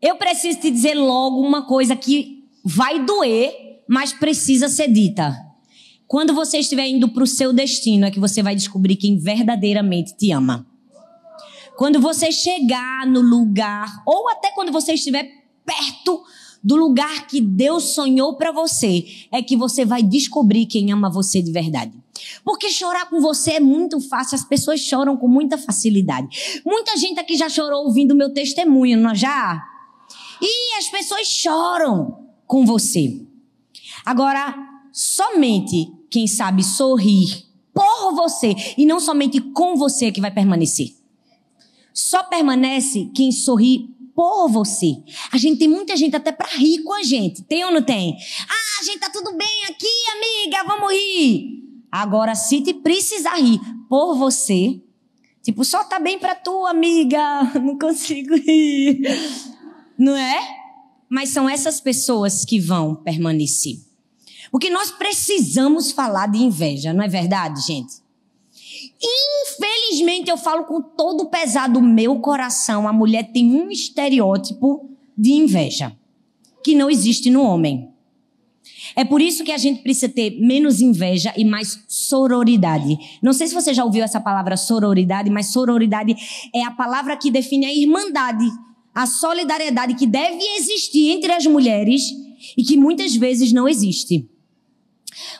Eu preciso te dizer logo uma coisa que vai doer, mas precisa ser dita. Quando você estiver indo para o seu destino, é que você vai descobrir quem verdadeiramente te ama. Quando você chegar no lugar, ou até quando você estiver perto do lugar que Deus sonhou para você, é que você vai descobrir quem ama você de verdade. Porque chorar com você é muito fácil, as pessoas choram com muita facilidade. Muita gente aqui já chorou ouvindo meu testemunho, não já? E as pessoas choram com você. Agora, somente quem sabe sorrir por você e não somente com você é que vai permanecer. Só permanece quem sorri por você. A gente tem muita gente até para rir com a gente. Tem ou não tem? Ah, a gente tá tudo bem aqui, amiga, vamos rir. Agora, se te precisar rir por você, tipo, só tá bem pra tu, amiga, não consigo rir. Não é? Mas são essas pessoas que vão permanecer. Porque nós precisamos falar de inveja, não é verdade, gente? Infelizmente, eu falo com todo o pesar do meu coração, a mulher tem um estereótipo de inveja que não existe no homem. É por isso que a gente precisa ter menos inveja e mais sororidade. Não sei se você já ouviu essa palavra sororidade, mas sororidade é a palavra que define a irmandade, a solidariedade que deve existir entre as mulheres e que muitas vezes não existe.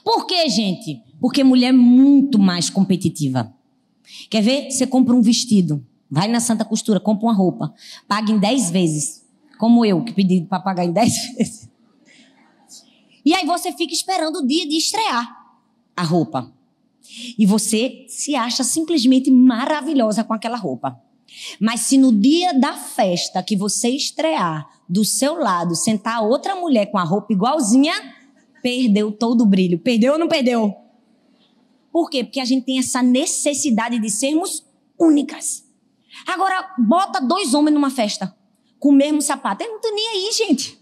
Por quê, gente? Porque mulher é muito mais competitiva. Quer ver? Você compra um vestido, vai na Santa Costura, compra uma roupa, paga em 10 vezes. Como eu, que pedi para pagar em 10 vezes. E aí você fica esperando o dia de estrear a roupa. E você se acha simplesmente maravilhosa com aquela roupa. Mas se no dia da festa que você estrear, do seu lado, sentar outra mulher com a roupa igualzinha, perdeu todo o brilho. Perdeu ou não perdeu? Por quê? Porque a gente tem essa necessidade de sermos únicas. Agora, bota dois homens numa festa com o mesmo sapato. Eu não tô nem aí, gente.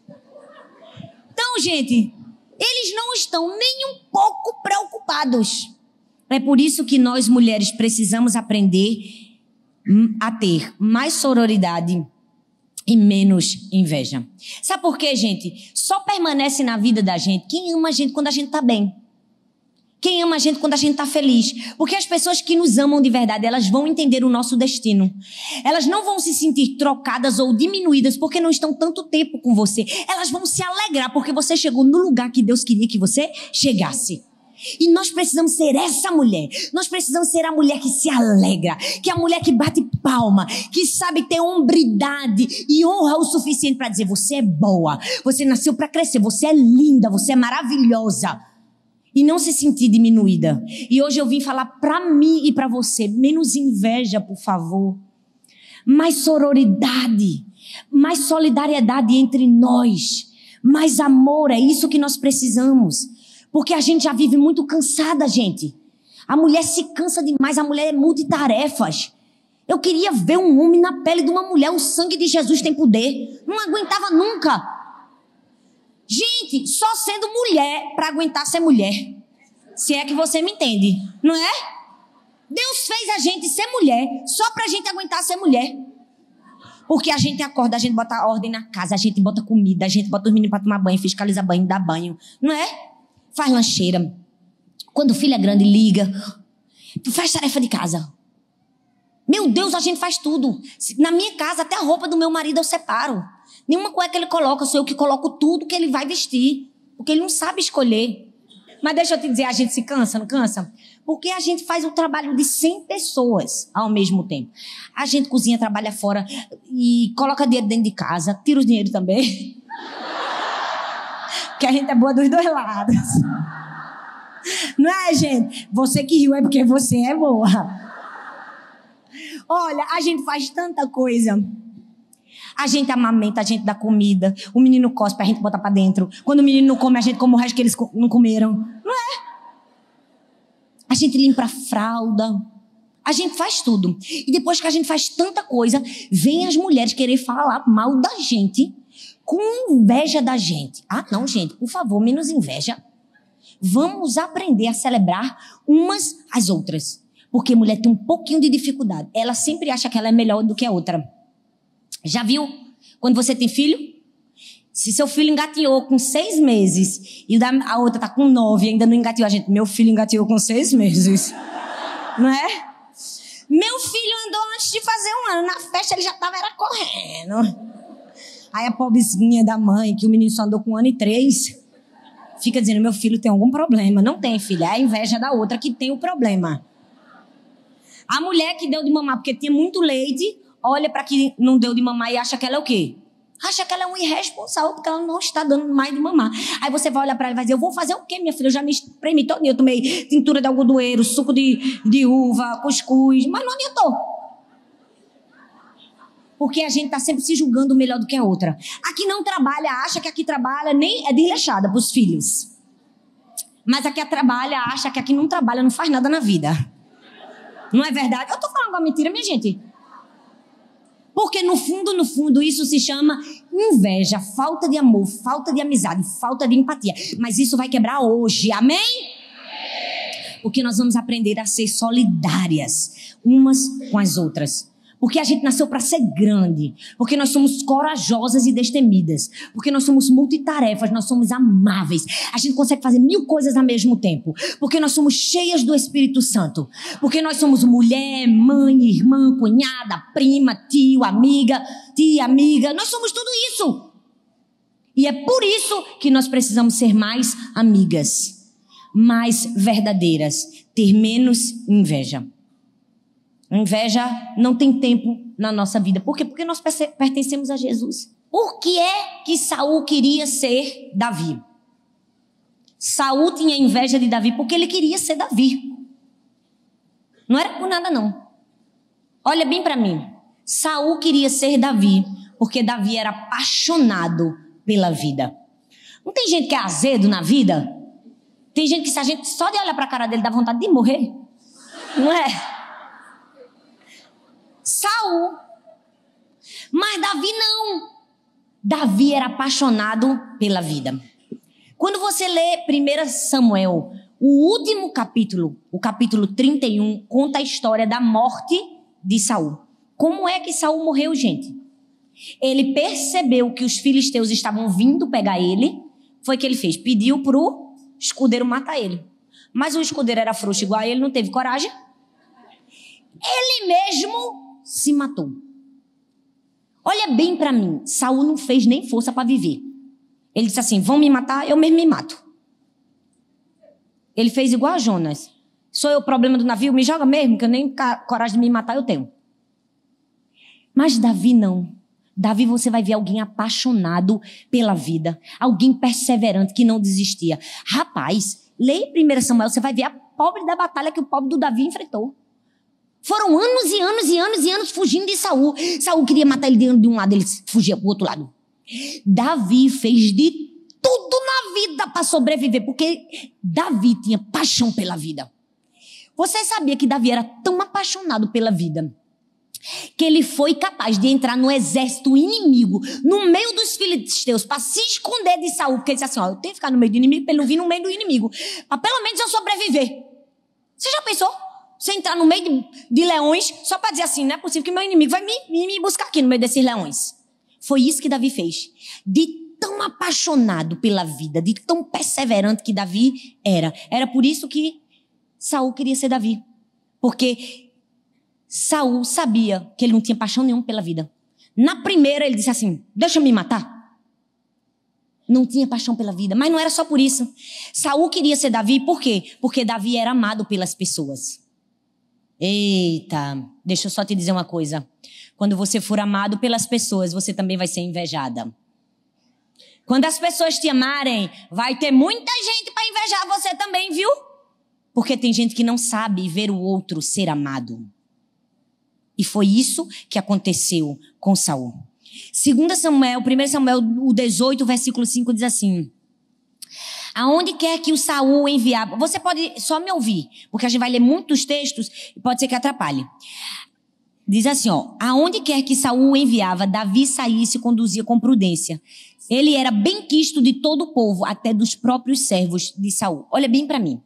Então, gente, eles não estão nem um pouco preocupados. É por isso que nós mulheres precisamos aprender a ter mais sororidade e menos inveja. Sabe por quê, gente? Só permanece na vida da gente quem ama a gente quando a gente tá bem. Quem ama a gente quando a gente está feliz. Porque as pessoas que nos amam de verdade, elas vão entender o nosso destino. Elas não vão se sentir trocadas ou diminuídas porque não estão tanto tempo com você. Elas vão se alegrar porque você chegou no lugar que Deus queria que você chegasse. E nós precisamos ser essa mulher. Nós precisamos ser a mulher que se alegra, que é a mulher que bate palma, que sabe ter hombridade e honra o suficiente para dizer: você é boa, você nasceu para crescer, você é linda, você é maravilhosa e não se sentir diminuída. E hoje eu vim falar para mim e para você, menos inveja, por favor. Mais sororidade, mais solidariedade entre nós, mais amor, é isso que nós precisamos. Porque a gente já vive muito cansada, gente. A mulher se cansa demais, a mulher é multitarefas. Eu queria ver um homem na pele de uma mulher, o sangue de Jesus tem poder. Não aguentava nunca. Gente, só sendo mulher para aguentar ser mulher. Se é que você me entende, não é? Deus fez a gente ser mulher só pra gente aguentar ser mulher. Porque a gente acorda, a gente bota ordem na casa, a gente bota comida, a gente bota os meninos pra tomar banho, fiscaliza banho, dá banho, não é? Faz lancheira. Quando o filho é grande, liga. Faz tarefa de casa. Meu Deus, a gente faz tudo. Na minha casa, até a roupa do meu marido eu separo. Nenhuma cueca ele coloca, sou eu que coloco tudo que ele vai vestir. Porque ele não sabe escolher. Mas deixa eu te dizer, a gente se cansa, não cansa? Porque a gente faz o trabalho de 100 pessoas ao mesmo tempo. A gente cozinha, trabalha fora e coloca dinheiro dentro de casa, tira o dinheiro também. Porque a gente é boa dos dois lados. Não é, gente? Você que riu é porque você é boa. Olha, a gente faz tanta coisa. A gente amamenta, a gente dá comida. O menino cospe, a gente bota para dentro. Quando o menino não come, a gente come o resto que eles não comeram. Não é? A gente limpa a fralda. A gente faz tudo. E depois que a gente faz tanta coisa, vem as mulheres querer falar mal da gente com inveja da gente. Ah, não, gente, por favor, menos inveja. Vamos aprender a celebrar umas às outras. Porque mulher tem um pouquinho de dificuldade. Ela sempre acha que ela é melhor do que a outra. Já viu? Quando você tem filho, se seu filho engatinhou com seis meses e a outra tá com nove e ainda não engatinhou, a gente, meu filho engatinhou com seis meses. não é? Meu filho andou antes de fazer um ano. Na festa ele já tava era correndo. Aí a pobrezinha da mãe, que o menino só andou com um ano e três, fica dizendo: meu filho tem algum problema. Não tem, filha. É a inveja da outra que tem o problema. A mulher que deu de mamar porque tinha muito leite, olha para que não deu de mamar e acha que ela é o quê? Acha que ela é um irresponsável porque ela não está dando mais de mamar. Aí você vai olhar para ela e vai dizer: Eu vou fazer o quê, minha filha? Eu já me espremi todo. Eu tomei tintura de algodoeiro, suco de, de uva, cuscuz, mas não adiantou. Porque a gente está sempre se julgando melhor do que a outra. A que não trabalha, acha que a que trabalha nem é desleixada para os filhos. Mas a que trabalha, acha que a que não trabalha não faz nada na vida. Não é verdade? Eu estou falando uma mentira, minha gente. Porque no fundo, no fundo, isso se chama inveja, falta de amor, falta de amizade, falta de empatia. Mas isso vai quebrar hoje, amém? Porque nós vamos aprender a ser solidárias umas com as outras. Porque a gente nasceu para ser grande. Porque nós somos corajosas e destemidas. Porque nós somos multitarefas, nós somos amáveis. A gente consegue fazer mil coisas ao mesmo tempo. Porque nós somos cheias do Espírito Santo. Porque nós somos mulher, mãe, irmã, cunhada, prima, tio, amiga, tia, amiga. Nós somos tudo isso. E é por isso que nós precisamos ser mais amigas, mais verdadeiras, ter menos inveja. Inveja não tem tempo na nossa vida. Por quê? Porque nós pertencemos a Jesus. Por que é que Saul queria ser Davi? Saul tinha inveja de Davi porque ele queria ser Davi. Não era por nada não. Olha bem para mim. Saul queria ser Davi porque Davi era apaixonado pela vida. Não tem gente que é azedo na vida? Tem gente que se a gente só de olhar para a cara dele dá vontade de morrer. Não é? Saul. Mas Davi não. Davi era apaixonado pela vida. Quando você lê 1 Samuel, o último capítulo, o capítulo 31, conta a história da morte de Saul. Como é que Saul morreu, gente? Ele percebeu que os filisteus estavam vindo pegar ele. Foi o que ele fez? Pediu pro escudeiro matar ele. Mas o escudeiro era frouxo igual a ele, não teve coragem. Ele mesmo se matou. Olha bem para mim, Saul não fez nem força para viver. Ele disse assim: "Vão me matar, eu mesmo me mato". Ele fez igual a Jonas. Sou eu o problema do navio? Me joga mesmo, que eu nem coragem de me matar eu tenho. Mas Davi não. Davi, você vai ver alguém apaixonado pela vida, alguém perseverante que não desistia. Rapaz, leia 1 Samuel, você vai ver a pobre da batalha que o pobre do Davi enfrentou. Foram anos e anos e anos e anos fugindo de Saul. Saul queria matar ele de um lado, ele fugia pro outro lado. Davi fez de tudo na vida para sobreviver, porque Davi tinha paixão pela vida. Você sabia que Davi era tão apaixonado pela vida que ele foi capaz de entrar no exército inimigo, no meio dos filisteus, para se esconder de Saul, porque ele disse assim: ó, eu tenho que ficar no meio do inimigo para ele não vir no meio do inimigo, para pelo menos eu sobreviver. Você já pensou? Você entrar no meio de, de leões só para dizer assim, não é possível que meu inimigo vai me, me buscar aqui no meio desses leões. Foi isso que Davi fez. De tão apaixonado pela vida, de tão perseverante que Davi era. Era por isso que Saul queria ser Davi. Porque Saul sabia que ele não tinha paixão nenhuma pela vida. Na primeira ele disse assim: "Deixa me matar". Não tinha paixão pela vida, mas não era só por isso. Saul queria ser Davi, por quê? Porque Davi era amado pelas pessoas. Eita, deixa eu só te dizer uma coisa. Quando você for amado pelas pessoas, você também vai ser invejada. Quando as pessoas te amarem, vai ter muita gente para invejar você também, viu? Porque tem gente que não sabe ver o outro ser amado. E foi isso que aconteceu com Saul. 2 Samuel, 1 Samuel, o 18, versículo 5 diz assim: Aonde quer que o Saul enviava. Você pode só me ouvir, porque a gente vai ler muitos textos e pode ser que atrapalhe. Diz assim, ó, aonde quer que Saul enviava, Davi saísse e conduzia com prudência. Ele era bem quisto de todo o povo, até dos próprios servos de Saul. Olha bem para mim.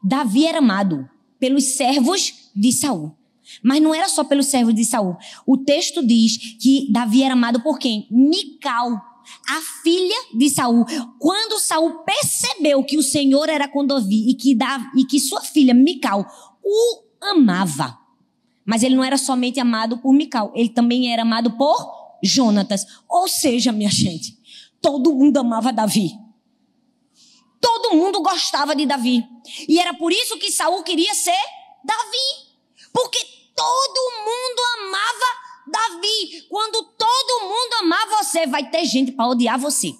Davi era amado pelos servos de Saul. Mas não era só pelo servo de Saul. O texto diz que Davi era amado por quem? Mical, a filha de Saul. Quando Saul percebeu que o Senhor era com Davi e que, Davi, e que sua filha Mical o amava. Mas ele não era somente amado por Mical, ele também era amado por Jonatas. Ou seja, minha gente, todo mundo amava Davi. Todo mundo gostava de Davi. E era por isso que Saul queria ser Davi. Porque todo mundo amava Davi. Quando todo mundo amar você, vai ter gente para odiar você.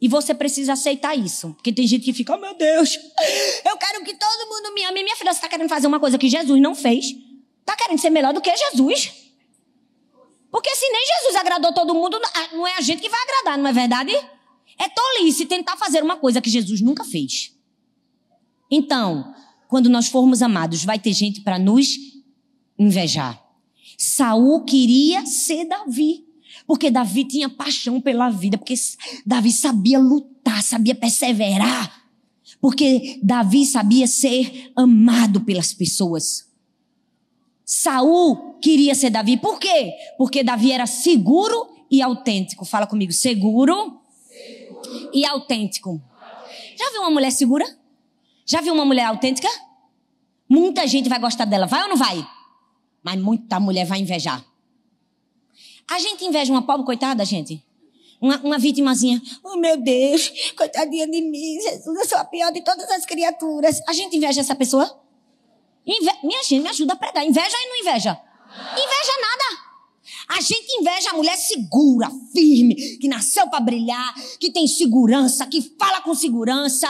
E você precisa aceitar isso. Porque tem gente que fica, oh meu Deus, eu quero que todo mundo me ame. Minha filha, você está querendo fazer uma coisa que Jesus não fez? Está querendo ser melhor do que Jesus? Porque se nem Jesus agradou todo mundo, não é a gente que vai agradar, não é verdade? É tolice tentar fazer uma coisa que Jesus nunca fez. Então, quando nós formos amados, vai ter gente para nos invejar. Saul queria ser Davi, porque Davi tinha paixão pela vida, porque Davi sabia lutar, sabia perseverar, porque Davi sabia ser amado pelas pessoas. Saul queria ser Davi, por quê? Porque Davi era seguro e autêntico. Fala comigo, seguro, seguro. e autêntico. Já viu uma mulher segura? Já viu uma mulher autêntica? Muita gente vai gostar dela, vai ou não vai? Mas muita mulher vai invejar. A gente inveja uma pobre coitada, gente. Uma, uma vitimazinha. Oh, meu Deus, coitadinha de mim, Jesus, eu sou a pior de todas as criaturas. A gente inveja essa pessoa? Inve... Minha gente, me ajuda a pregar. Inveja e não inveja? Inveja nada. A gente inveja a mulher segura, firme, que nasceu para brilhar, que tem segurança, que fala com segurança,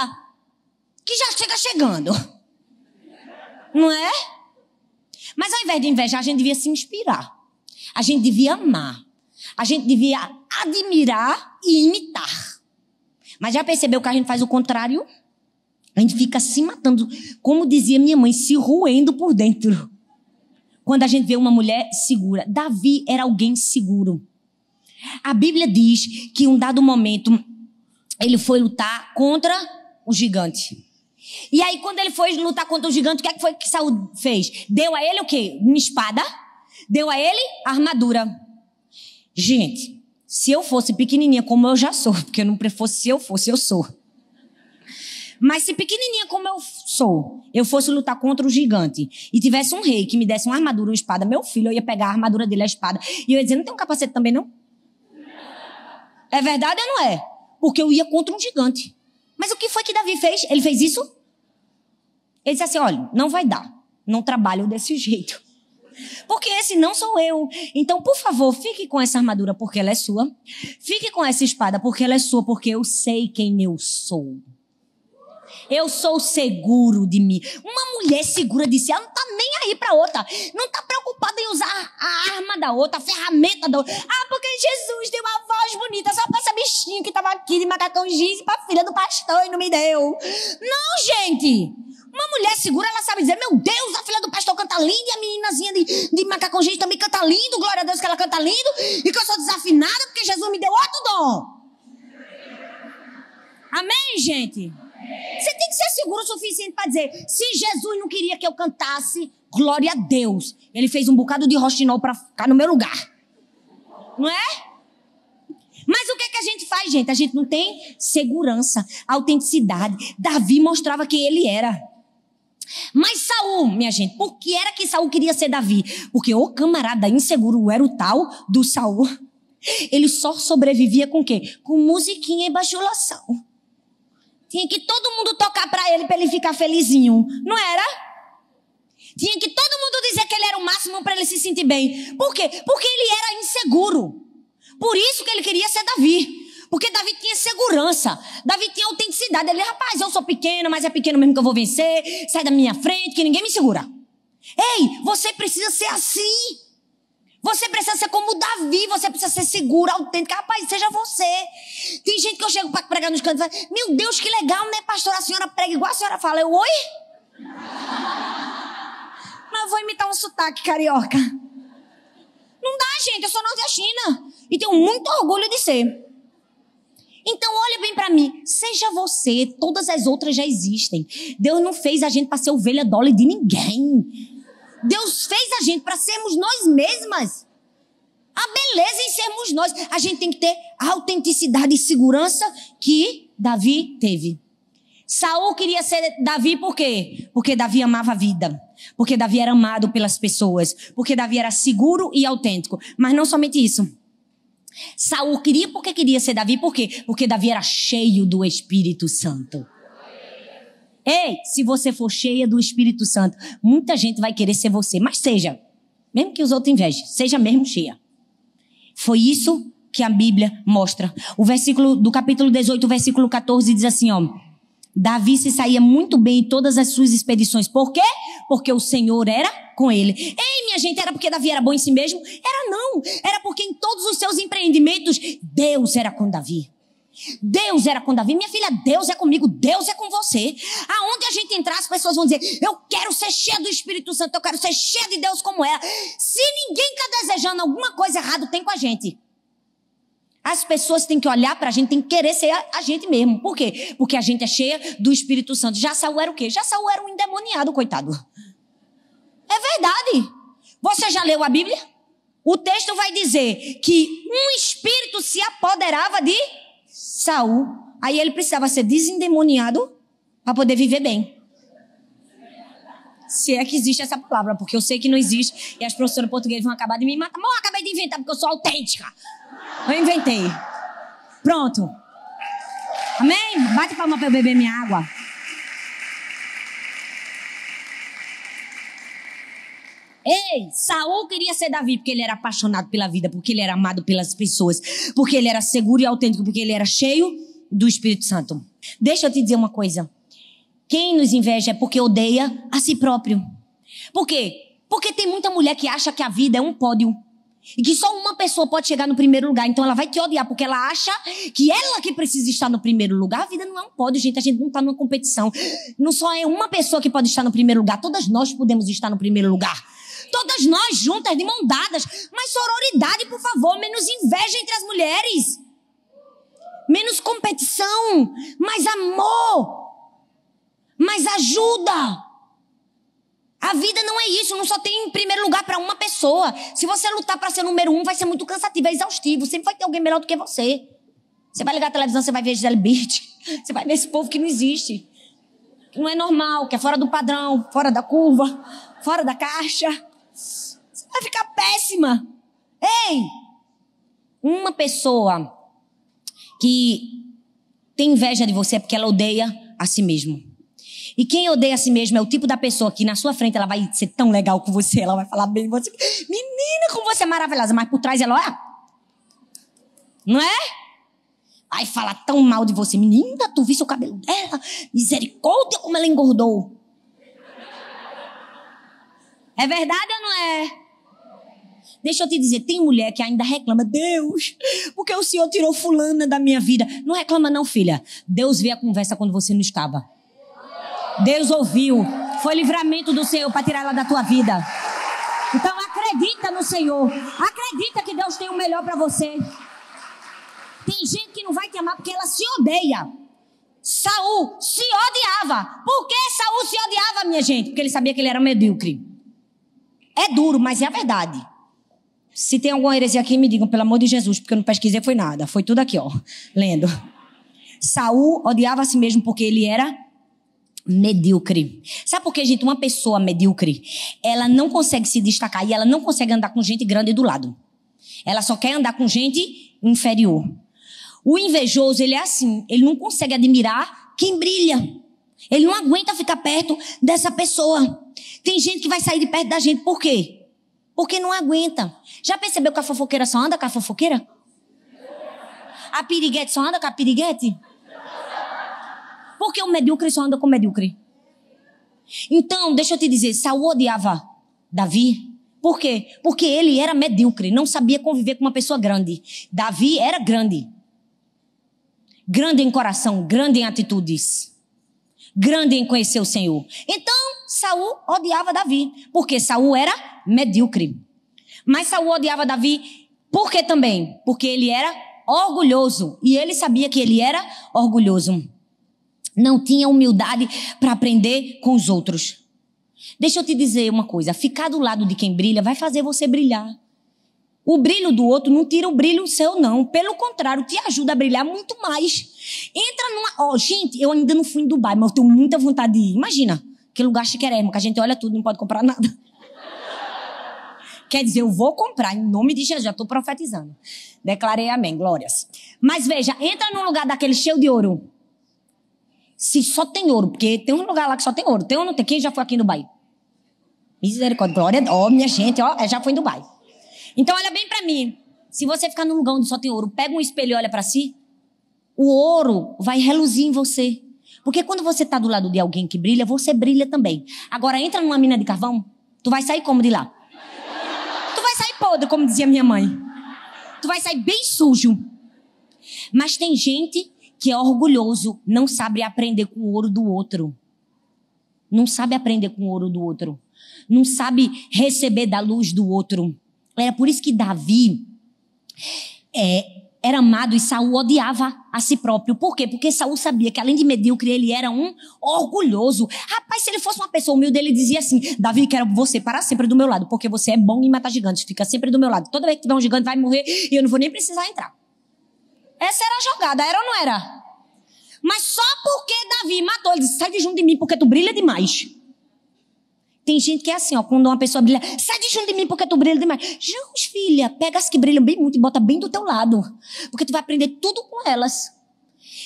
que já chega chegando. Não é? Mas ao invés de invejar, a gente devia se inspirar. A gente devia amar. A gente devia admirar e imitar. Mas já percebeu que a gente faz o contrário? A gente fica se matando, como dizia minha mãe, se roendo por dentro. Quando a gente vê uma mulher segura. Davi era alguém seguro. A Bíblia diz que em um dado momento ele foi lutar contra o gigante. E aí, quando ele foi lutar contra o gigante, o que, é que foi que Saul fez? Deu a ele o quê? Uma espada. Deu a ele armadura. Gente, se eu fosse pequenininha como eu já sou, porque eu não fosse se eu fosse, eu sou. Mas se pequenininha como eu sou, eu fosse lutar contra o gigante e tivesse um rei que me desse uma armadura, uma espada, meu filho, eu ia pegar a armadura dele, a espada, e eu ia dizer, não tem um capacete também, não? É verdade ou não é? Porque eu ia contra um gigante. Mas o que foi que Davi fez? Ele fez isso? Ele disse assim: olha, não vai dar. Não trabalho desse jeito. Porque esse não sou eu. Então, por favor, fique com essa armadura porque ela é sua. Fique com essa espada porque ela é sua, porque eu sei quem eu sou. Eu sou seguro de mim. Uma mulher segura de si, ela não tá nem aí pra outra. Não tá preocupada em usar a arma da outra, a ferramenta da outra. Ah, porque Jesus deu uma voz bonita só pra essa bichinha que tava aqui de macacão jeans pra filha do pastor e não me deu. Não, gente. Uma mulher segura, ela sabe dizer, meu Deus, a filha do pastor canta lindo e a meninazinha de, de macacão jeans também canta lindo, glória a Deus que ela canta lindo e que eu sou desafinada porque Jesus me deu outro dom. Amém, gente? Você tem que ser seguro o suficiente para dizer: se Jesus não queria que eu cantasse, glória a Deus. Ele fez um bocado de roxinol para ficar no meu lugar. Não é? Mas o que, é que a gente faz, gente? A gente não tem segurança, autenticidade. Davi mostrava quem ele era. Mas Saul, minha gente, por que era que Saul queria ser Davi? Porque o camarada inseguro era o tal do Saul. Ele só sobrevivia com o quê? Com musiquinha e bajulação. Tinha que todo mundo tocar para ele para ele ficar felizinho, não era? Tinha que todo mundo dizer que ele era o máximo para ele se sentir bem. Por quê? Porque ele era inseguro. Por isso que ele queria ser Davi. Porque Davi tinha segurança. Davi tinha autenticidade. Ele, rapaz, eu sou pequeno, mas é pequeno mesmo que eu vou vencer. Sai da minha frente, que ninguém me segura. Ei, você precisa ser assim. Você precisa ser como Davi, você precisa ser segura, autêntica. Rapaz, seja você. Tem gente que eu chego para pregar nos cantos e falo, meu Deus, que legal, né, pastor? A senhora prega igual a senhora fala. Eu, oi? Mas eu vou imitar um sotaque carioca. Não dá, gente, eu sou nordestina. E tenho muito orgulho de ser. Então, olha bem para mim. Seja você, todas as outras já existem. Deus não fez a gente para ser ovelha dole de ninguém. Deus fez a gente para sermos nós mesmas. A beleza em sermos nós. A gente tem que ter a autenticidade e segurança que Davi teve. Saul queria ser Davi por quê? Porque Davi amava a vida. Porque Davi era amado pelas pessoas. Porque Davi era seguro e autêntico. Mas não somente isso. Saul queria porque queria ser Davi, por quê? Porque Davi era cheio do Espírito Santo. Ei, se você for cheia do Espírito Santo, muita gente vai querer ser você, mas seja, mesmo que os outros invejem, seja mesmo cheia. Foi isso que a Bíblia mostra. O versículo do capítulo 18, versículo 14 diz assim, ó: Davi se saía muito bem em todas as suas expedições. Por quê? Porque o Senhor era com ele. Ei, minha gente, era porque Davi era bom em si mesmo? Era não. Era porque em todos os seus empreendimentos, Deus era com Davi. Deus era com Davi. Minha filha, Deus é comigo, Deus é com você. Aonde a gente entrar, as pessoas vão dizer: Eu quero ser cheia do Espírito Santo, eu quero ser cheia de Deus como ela. Se ninguém está desejando alguma coisa errada, tem com a gente. As pessoas têm que olhar para a gente, têm que querer ser a, a, gente mesmo. Por quê? Porque a gente é cheia do Espírito Santo. Já Saul era o quê? Já Saul era um endemoniado, coitado. É verdade. Você já leu a Bíblia? O texto vai dizer que um espírito se apoderava de Saul, aí ele precisava ser desendemoniado para poder viver bem. Se é que existe essa palavra, porque eu sei que não existe e as professoras portuguesas vão acabar de me matar. Mas eu acabei de inventar porque eu sou autêntica. Eu inventei. Pronto. Amém? Bate palma para eu beber minha água. Ei, Saul queria ser Davi porque ele era apaixonado pela vida, porque ele era amado pelas pessoas, porque ele era seguro e autêntico, porque ele era cheio do Espírito Santo. Deixa eu te dizer uma coisa. Quem nos inveja é porque odeia a si próprio. Por quê? Porque tem muita mulher que acha que a vida é um pódio. E que só uma pessoa pode chegar no primeiro lugar. Então ela vai te odiar, porque ela acha que ela que precisa estar no primeiro lugar. A vida não é um pódio, gente. A gente não está numa competição. Não só é uma pessoa que pode estar no primeiro lugar. Todas nós podemos estar no primeiro lugar. Todas nós juntas, de mão dadas. Mas sororidade, por favor. Menos inveja entre as mulheres. Menos competição. Mais amor. Mais ajuda. A vida não é isso, não só tem em primeiro lugar para uma pessoa. Se você lutar para ser número um, vai ser muito cansativo, é exaustivo. Sempre vai ter alguém melhor do que você. Você vai ligar a televisão, você vai ver Gisele Bird. Você vai ver esse povo que não existe. Que não é normal, que é fora do padrão, fora da curva, fora da caixa. Você vai ficar péssima. Ei! Uma pessoa que tem inveja de você é porque ela odeia a si mesmo. E quem odeia a si mesmo é o tipo da pessoa que na sua frente ela vai ser tão legal com você, ela vai falar bem você. Menina, como você é maravilhosa, mas por trás ela, olha. Não é? Vai falar tão mal de você. Menina, tu viu o cabelo dela? Misericórdia, como ela engordou. É verdade ou não é? Deixa eu te dizer, tem mulher que ainda reclama, Deus, porque o Senhor tirou fulana da minha vida. Não reclama não, filha. Deus vê a conversa quando você não estava. Deus ouviu. Foi livramento do Senhor para tirar ela da tua vida. Então acredita no Senhor. Acredita que Deus tem o melhor para você. Tem gente que não vai te amar porque ela se odeia. Saul se odiava. Por que Saul se odiava, minha gente? Porque ele sabia que ele era medíocre. É duro, mas é a verdade. Se tem alguma heresia aqui, me digam, pelo amor de Jesus, porque eu não pesquisei, foi nada. Foi tudo aqui, ó, lendo. Saul odiava a si mesmo porque ele era medíocre. Sabe por que, gente? Uma pessoa medíocre, ela não consegue se destacar e ela não consegue andar com gente grande do lado. Ela só quer andar com gente inferior. O invejoso, ele é assim, ele não consegue admirar quem brilha. Ele não aguenta ficar perto dessa pessoa. Tem gente que vai sair de perto da gente, por quê? Porque não aguenta. Já percebeu que a fofoqueira só anda com a fofoqueira? A piriguete só anda com a piriguete? Porque o medíocre só anda com o medíocre. Então, deixa eu te dizer, Saul odiava Davi. Por quê? Porque ele era medíocre, não sabia conviver com uma pessoa grande. Davi era grande. Grande em coração, grande em atitudes. Grande em conhecer o Senhor. Então, Saul odiava Davi, porque Saul era medíocre. Mas Saul odiava Davi por quê também? Porque ele era orgulhoso e ele sabia que ele era orgulhoso não tinha humildade para aprender com os outros. Deixa eu te dizer uma coisa: ficar do lado de quem brilha vai fazer você brilhar. O brilho do outro não tira o brilho seu, não. Pelo contrário, te ajuda a brilhar muito mais. Entra numa. Ó, oh, gente, eu ainda não fui em Dubai, mas eu tenho muita vontade de ir. Imagina, que lugar chiquerésimo, que a gente olha tudo não pode comprar nada. Quer dizer, eu vou comprar em nome de Jesus, já estou profetizando. Declarei amém, glórias. Mas veja, entra num lugar daquele cheio de ouro. Se só tem ouro, porque tem um lugar lá que só tem ouro. Tem ou não tem? Quem já foi aqui em Dubai? Misericórdia, glória. Ó, minha gente, ó, já foi em Dubai. Então olha bem para mim. Se você ficar num lugar onde só tem ouro, pega um espelho e olha para si, o ouro vai reluzir em você. Porque quando você tá do lado de alguém que brilha, você brilha também. Agora entra numa mina de carvão, tu vai sair como de lá? Tu vai sair podre, como dizia minha mãe. Tu vai sair bem sujo. Mas tem gente que é orgulhoso, não sabe aprender com o ouro do outro. Não sabe aprender com o ouro do outro. Não sabe receber da luz do outro. Era por isso que Davi é, era amado e Saul odiava a si próprio. Por quê? Porque Saul sabia que além de medíocre, ele era um orgulhoso. Rapaz, se ele fosse uma pessoa humilde, ele dizia assim: Davi, quero você para sempre do meu lado, porque você é bom em matar gigantes, fica sempre do meu lado. Toda vez que tiver um gigante, vai morrer e eu não vou nem precisar entrar. Essa era a jogada, era ou não era? Mas só porque Davi matou, ele disse: sai de junto de mim, porque tu brilha demais. Tem gente que é assim, ó, quando uma pessoa brilha, sai de junto de mim porque tu brilha demais. Jesus, filha, pega as que brilham bem muito e bota bem do teu lado. Porque tu vai aprender tudo com elas.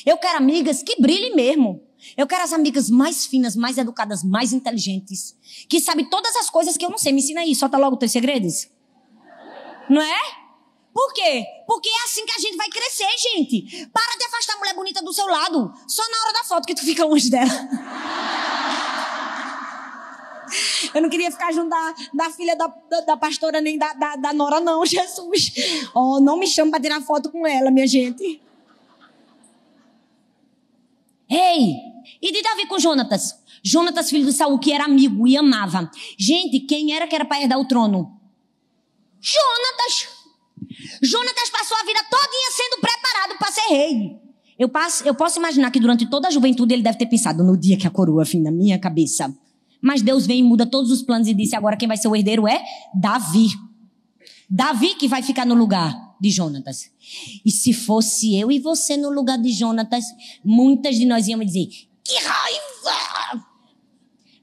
Eu quero amigas que brilhem mesmo. Eu quero as amigas mais finas, mais educadas, mais inteligentes. Que sabem todas as coisas que eu não sei. Me ensina aí, solta logo os teus segredos. Não é? Por quê? Porque é assim que a gente vai crescer, gente. Para de afastar a mulher bonita do seu lado. Só na hora da foto que tu fica longe dela. Eu não queria ficar junto da, da filha da, da, da, pastora nem da, da, da Nora, não, Jesus. Oh, não me chama para tirar foto com ela, minha gente. Ei, e de Davi com Jonatas? Jonatas, filho de Saul, que era amigo e amava. Gente, quem era que era para herdar o trono? Jonatas. Jonatas passou a vida todinha sendo preparado para ser rei. Eu, passo, eu posso imaginar que durante toda a juventude ele deve ter pensado no dia que a coroa fim na minha cabeça. Mas Deus vem e muda todos os planos e disse: agora quem vai ser o herdeiro é Davi. Davi que vai ficar no lugar de Jonatas. E se fosse eu e você no lugar de Jonatas, muitas de nós íamos dizer: que raiva!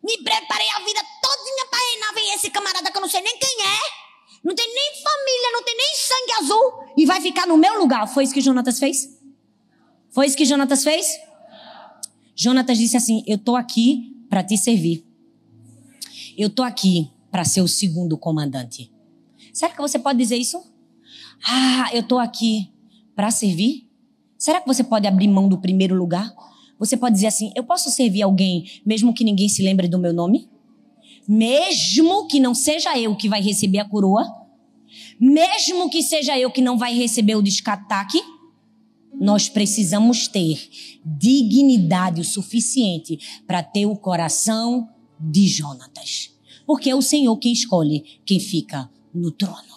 Me preparei a vida todinha para reinar. Vem esse camarada que eu não sei nem quem é. Não tem nem família, não tem nem sangue azul. E vai ficar no meu lugar. Foi isso que Jonatas fez? Foi isso que Jonatas fez? Jonatas disse assim: Eu tô aqui para te servir. Eu tô aqui para ser o segundo comandante. Será que você pode dizer isso? Ah, eu tô aqui para servir? Será que você pode abrir mão do primeiro lugar? Você pode dizer assim: eu posso servir alguém mesmo que ninguém se lembre do meu nome? Mesmo que não seja eu que vai receber a coroa? Mesmo que seja eu que não vai receber o descataque? Nós precisamos ter dignidade o suficiente para ter o coração de Jonatas. Porque é o Senhor quem escolhe quem fica no trono.